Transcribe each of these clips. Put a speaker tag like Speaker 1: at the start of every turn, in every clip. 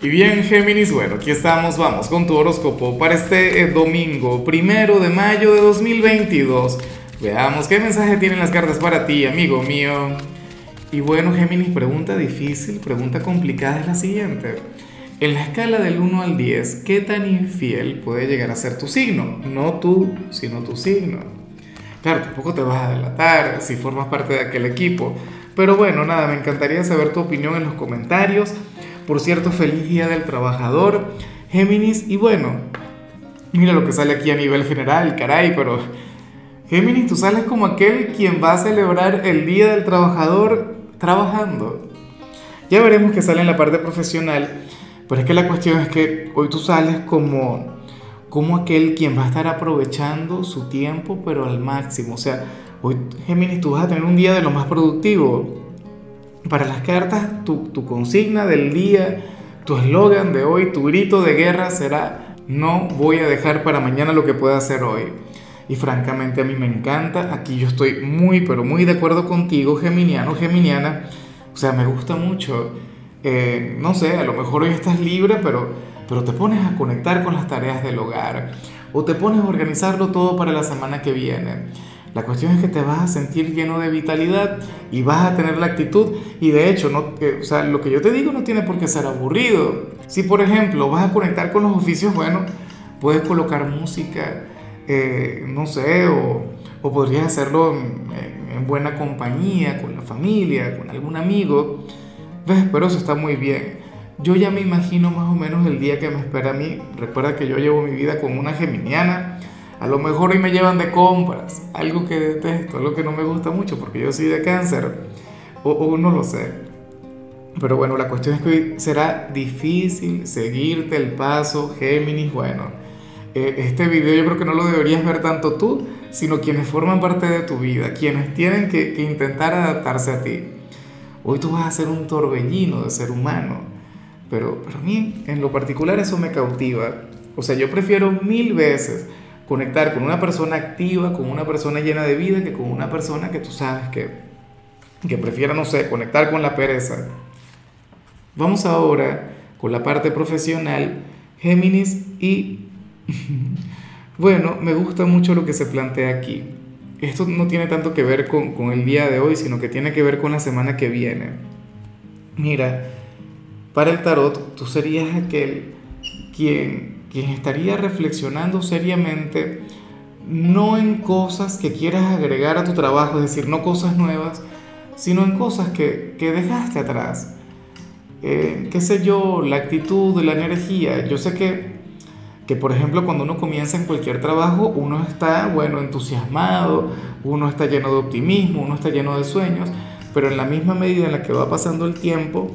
Speaker 1: Y bien, Géminis, bueno, aquí estamos, vamos con tu horóscopo para este eh, domingo, primero de mayo de 2022. Veamos qué mensaje tienen las cartas para ti, amigo mío. Y bueno, Géminis, pregunta difícil, pregunta complicada es la siguiente. En la escala del 1 al 10, ¿qué tan infiel puede llegar a ser tu signo? No tú, sino tu signo. Claro, tampoco te vas a delatar si formas parte de aquel equipo. Pero bueno, nada, me encantaría saber tu opinión en los comentarios. Por cierto, feliz día del trabajador, Géminis. Y bueno, mira lo que sale aquí a nivel general, caray, pero Géminis, tú sales como aquel quien va a celebrar el día del trabajador trabajando. Ya veremos qué sale en la parte profesional, pero es que la cuestión es que hoy tú sales como, como aquel quien va a estar aprovechando su tiempo, pero al máximo. O sea, hoy Géminis, tú vas a tener un día de lo más productivo para las cartas, tu, consigna del día, tu eslogan de hoy, tu grito de guerra será, no voy a dejar para mañana lo que pueda hacer hoy. Y francamente a mí me encanta, aquí yo estoy muy, pero muy de acuerdo contigo, geminiano, geminiana. O sea, me gusta mucho. Eh, no sé, a lo mejor hoy estás libre, pero, pero te pones a conectar con las tareas del hogar. O te pones a organizarlo todo para la semana que viene la cuestión es que te vas a sentir lleno de vitalidad y vas a tener la actitud. Y de hecho, no, o sea, lo que yo te digo no tiene por qué ser aburrido. Si por ejemplo vas a conectar con los oficios, bueno, puedes colocar música, eh, no sé, o, podrías hacerlo en, en, buena compañía, con la familia, con algún amigo. ¿Ves? Pero eso está muy bien. Yo ya me imagino más o menos el día que me espera a mí. Recuerda que yo llevo mi vida con una geminiana a lo mejor hoy me llevan de compras, algo que detesto, algo que no me gusta mucho porque yo soy de cáncer, o, no lo sé. Pero bueno, la cuestión es que hoy será difícil seguirte el paso, Géminis. Bueno, eh, este video yo creo que no lo deberías ver tanto tú, sino quienes forman parte de tu vida, quienes tienen que, que intentar adaptarse a ti. Hoy tú vas a ser un torbellino de ser humano, pero para mí en lo particular eso me cautiva. O sea, yo prefiero mil veces conectar con una persona activa, con una persona llena de vida, que con una persona que tú sabes que, que prefiera, no sé, conectar con la pereza. Vamos ahora con la parte profesional, Géminis, y bueno, me gusta mucho lo que se plantea aquí. Esto no tiene tanto que ver con, con el día de hoy, sino que tiene que ver con la semana que viene. Mira, para el tarot, tú serías aquel quien quien estaría reflexionando seriamente no en cosas que quieras agregar a tu trabajo, es decir, no cosas nuevas, sino en cosas que, que dejaste atrás. Eh, qué sé yo, la actitud, la energía. Yo sé que, que, por ejemplo, cuando uno comienza en cualquier trabajo, uno está, bueno, entusiasmado, uno está lleno de optimismo, uno está lleno de sueños, pero en la misma medida en la que va pasando el tiempo,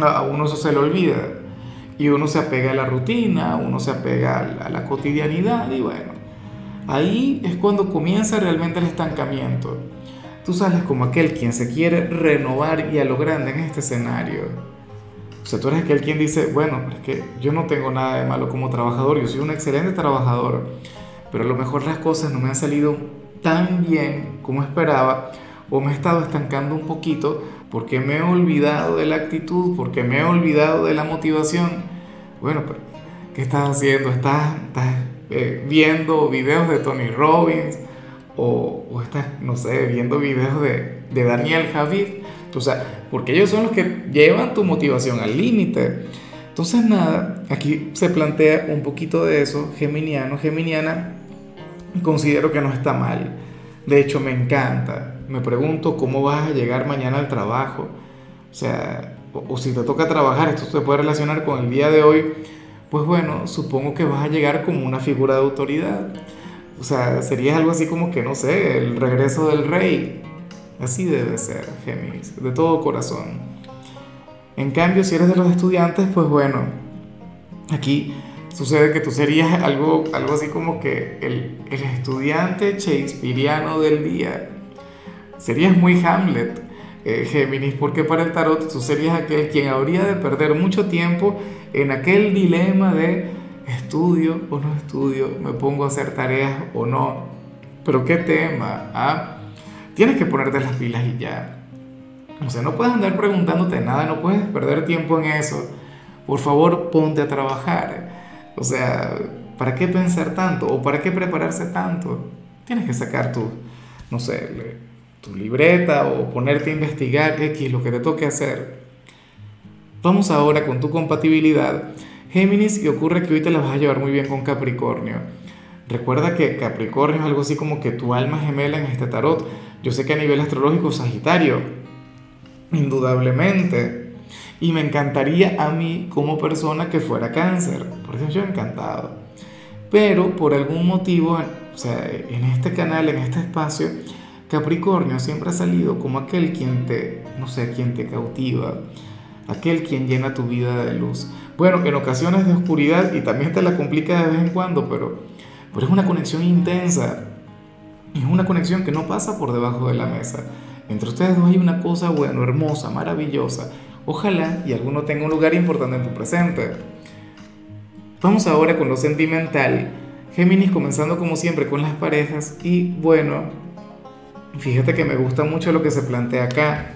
Speaker 1: a uno eso se le olvida y uno se apega a la rutina, uno se apega a la cotidianidad y bueno, ahí es cuando comienza realmente el estancamiento. Tú sales como aquel quien se quiere renovar y a lo grande en este escenario. O sea, tú eres aquel quien dice, bueno, es que yo no tengo nada de malo como trabajador, yo soy un excelente trabajador, pero a lo mejor las cosas no me han salido tan bien como esperaba o me he estado estancando un poquito porque me he olvidado de la actitud, porque me he olvidado de la motivación. Bueno, pero ¿qué estás haciendo? ¿Estás, estás eh, viendo videos de Tony Robbins? O, o, estás, no sé, viendo videos de, de Daniel Javid. O sea, porque ellos son los que llevan tu motivación al límite. Entonces, nada, aquí se plantea un poquito de eso, geminiano, geminiana, considero que no está mal. De hecho, me encanta. Me pregunto cómo vas a llegar mañana al trabajo. O sea, o, si te toca trabajar, esto se puede relacionar con el día de hoy, pues bueno, supongo que vas a llegar como una figura de autoridad. O sea, sería algo así como que, no sé, el regreso del rey. Así debe ser, Géminis, de todo corazón. En cambio, si eres de los estudiantes, pues bueno, aquí sucede que tú serías algo, algo así como que el, el estudiante shakespeariano del día. Serías muy Hamlet eh, Géminis, porque para el tarot tú serías aquel quien habría de perder mucho tiempo en aquel dilema de estudio o no estudio, me pongo a hacer tareas o no. Pero qué tema, ¿ah? Tienes que ponerte las pilas y ya. O sea, no puedes andar preguntándote nada, no puedes perder tiempo en eso, por favor ponte a trabajar. O sea, ¿para qué pensar tanto? ¿O para qué prepararse tanto? Tienes que sacar tu, no sé, tu libreta o ponerte a investigar X, lo que te toque hacer. Vamos ahora con tu compatibilidad. Géminis, y ocurre que hoy te la vas a llevar muy bien con Capricornio. Recuerda que Capricornio es algo así como que tu alma gemela en este tarot. Yo sé que a nivel astrológico Sagitario, indudablemente. Y me encantaría a mí como persona que fuera cáncer. Por eso yo encantado. Pero por algún motivo, o sea, en este canal, en este espacio, Capricornio siempre ha salido como aquel quien te, no sé, quien te cautiva, aquel quien llena tu vida de luz. Bueno, en ocasiones de oscuridad y también te la complica de vez en cuando, pero, pero es una conexión intensa. Es una conexión que no pasa por debajo de la mesa. Entre ustedes dos hay una cosa, bueno, hermosa, maravillosa. Ojalá y alguno tenga un lugar importante en tu presente. Vamos ahora con lo sentimental. Géminis comenzando como siempre con las parejas y bueno, fíjate que me gusta mucho lo que se plantea acá.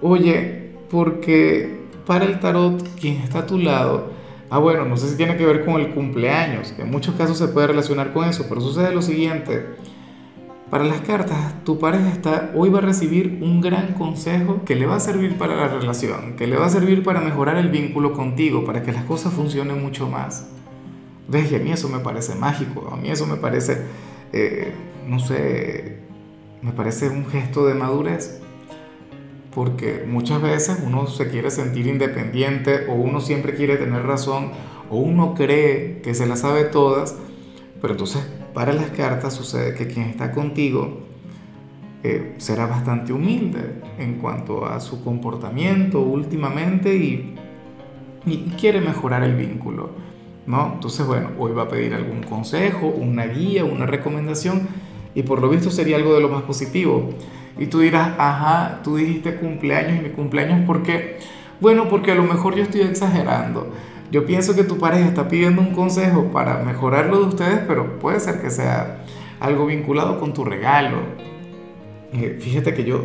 Speaker 1: Oye, porque para el tarot quien está a tu lado, ah bueno, no sé si tiene que ver con el cumpleaños, en muchos casos se puede relacionar con eso, pero sucede lo siguiente. Para las cartas, tu pareja está, hoy va a recibir un gran consejo que le va a servir para la relación, que le va a servir para mejorar el vínculo contigo, para que las cosas funcionen mucho más. ¿Ves? Y a mí eso me parece mágico, a mí eso me parece, eh, no sé, me parece un gesto de madurez. Porque muchas veces uno se quiere sentir independiente o uno siempre quiere tener razón o uno cree que se la sabe todas, pero entonces para las cartas sucede que quien está contigo eh, será bastante humilde en cuanto a su comportamiento últimamente y, y, quiere mejorar el vínculo. ¿no? Entonces, bueno, hoy va a pedir algún consejo, una guía, una recomendación y por lo visto sería algo de lo más positivo. Y tú dirás, ajá, tú dijiste cumpleaños y mi cumpleaños, ¿por qué? Bueno, porque a lo mejor yo estoy exagerando. Yo pienso que tu pareja está pidiendo un consejo para mejorar lo de ustedes, pero puede ser que sea algo vinculado con tu regalo. Eh, fíjate que yo,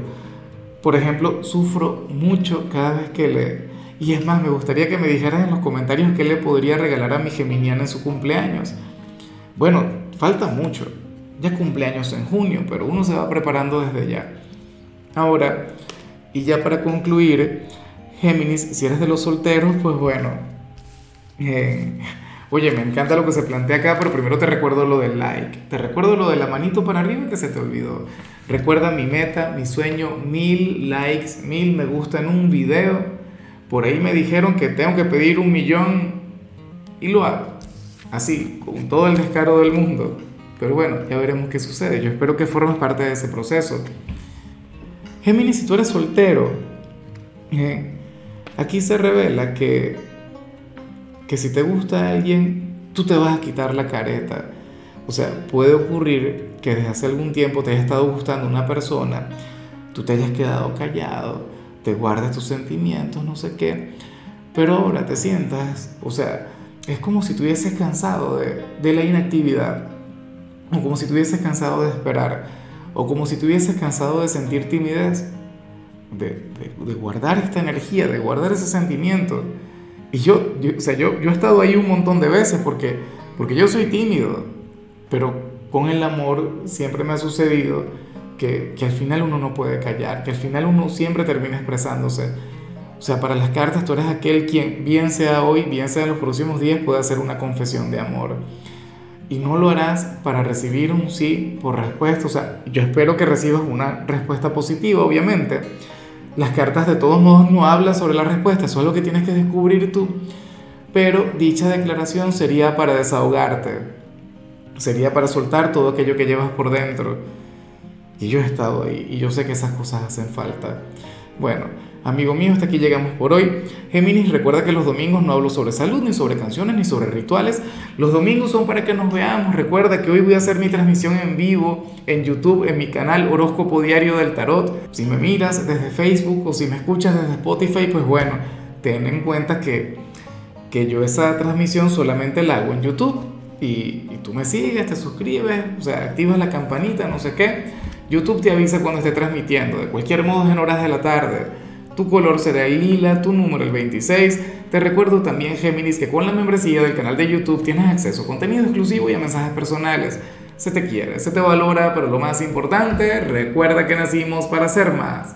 Speaker 1: por ejemplo, sufro mucho cada vez que le... Y es más, me gustaría que me dijeras en los comentarios qué le podría regalar a mi geminiana en su cumpleaños. Bueno, falta mucho. Ya cumpleaños en junio, pero uno se va preparando desde ya. Ahora, y ya para concluir, Géminis, si eres de los solteros, pues bueno, oye, me encanta lo que se plantea acá, pero primero te recuerdo lo del like. Te recuerdo lo de la manito para arriba que se te olvidó. Recuerda mi meta, mi sueño, mil likes, mil me gusta en un video. Por ahí me dijeron que tengo que pedir un millón y lo hago. Así, con todo el descaro del mundo. Pero bueno, ya veremos qué sucede. Yo espero que formes parte de ese proceso. Géminis, si tú eres soltero, eh, aquí se revela que que si te gusta alguien, tú te vas a quitar la careta. O sea, puede ocurrir que desde hace algún tiempo te haya estado gustando una persona, tú te hayas quedado callado, te guardes tus sentimientos, no sé qué, pero ahora te sientas, o sea, es como si tuvieses cansado de, de la inactividad, o como si tuvieses cansado de esperar, o como si tuvieses cansado de sentir timidez, de, de, de guardar esta energía, de guardar ese sentimiento. Y yo, o sea, yo, yo he estado ahí un montón de veces porque, porque yo soy tímido, pero con el amor siempre me ha sucedido que, que al final uno no puede callar, que al final uno siempre termina expresándose. O sea, para las cartas tú eres aquel quien, bien sea hoy, bien sea en los próximos días, puede hacer una confesión de amor. Y no lo harás para recibir un sí por respuesta. O sea, yo espero que recibas una respuesta positiva, obviamente las cartas de todos modos no hablan sobre la respuesta, eso es lo que tienes que descubrir tú. Pero dicha declaración sería para desahogarte, sería para soltar todo aquello que llevas por dentro. Y yo he estado ahí y yo sé que esas cosas hacen falta. Bueno, Amigo mío, hasta aquí llegamos por hoy. Géminis, recuerda que los domingos no hablo sobre salud, ni sobre canciones, ni sobre rituales. Los domingos son para que nos veamos. Recuerda que hoy voy a hacer mi transmisión en vivo en YouTube, en mi canal Horóscopo Diario del Tarot. Si me miras desde Facebook o si me escuchas desde Spotify, pues bueno, ten en cuenta que, que yo esa transmisión solamente la hago en YouTube. Y, tú me sigues, te suscribes, o sea, activas la campanita, no sé qué. YouTube te avisa cuando esté transmitiendo. De cualquier modo en horas de la tarde tu color será el lila, tu número el 26. Te recuerdo también, Géminis, que con la membresía del canal de YouTube tienes acceso a contenido exclusivo y a mensajes personales. Se te quiere, se te valora, pero lo más importante, recuerda que nacimos para ser más.